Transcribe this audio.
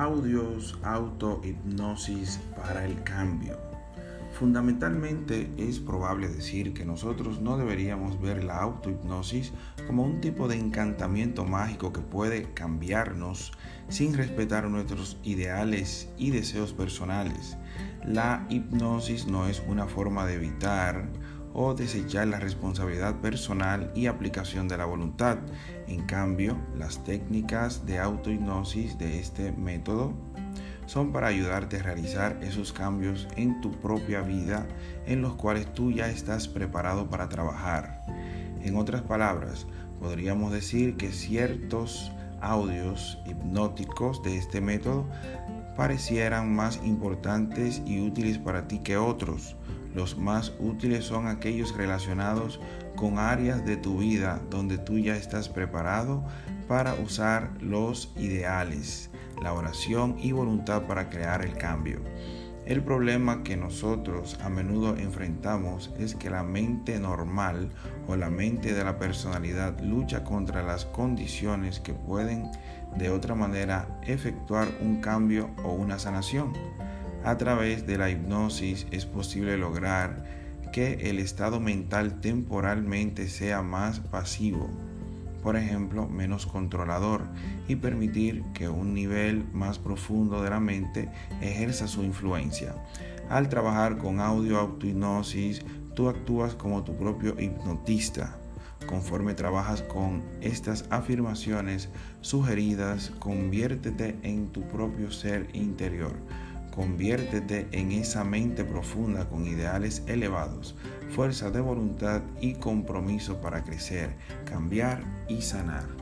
Audios, auto-hipnosis para el cambio. Fundamentalmente es probable decir que nosotros no deberíamos ver la autohipnosis como un tipo de encantamiento mágico que puede cambiarnos sin respetar nuestros ideales y deseos personales. La hipnosis no es una forma de evitar o desechar la responsabilidad personal y aplicación de la voluntad. En cambio, las técnicas de autohipnosis de este método son para ayudarte a realizar esos cambios en tu propia vida en los cuales tú ya estás preparado para trabajar. En otras palabras, podríamos decir que ciertos audios hipnóticos de este método parecieran más importantes y útiles para ti que otros. Los más útiles son aquellos relacionados con áreas de tu vida donde tú ya estás preparado para usar los ideales, la oración y voluntad para crear el cambio. El problema que nosotros a menudo enfrentamos es que la mente normal o la mente de la personalidad lucha contra las condiciones que pueden de otra manera efectuar un cambio o una sanación. A través de la hipnosis es posible lograr que el estado mental temporalmente sea más pasivo por ejemplo, menos controlador y permitir que un nivel más profundo de la mente ejerza su influencia. Al trabajar con audio autohipnosis, tú actúas como tu propio hipnotista. Conforme trabajas con estas afirmaciones sugeridas, conviértete en tu propio ser interior Conviértete en esa mente profunda con ideales elevados, fuerza de voluntad y compromiso para crecer, cambiar y sanar.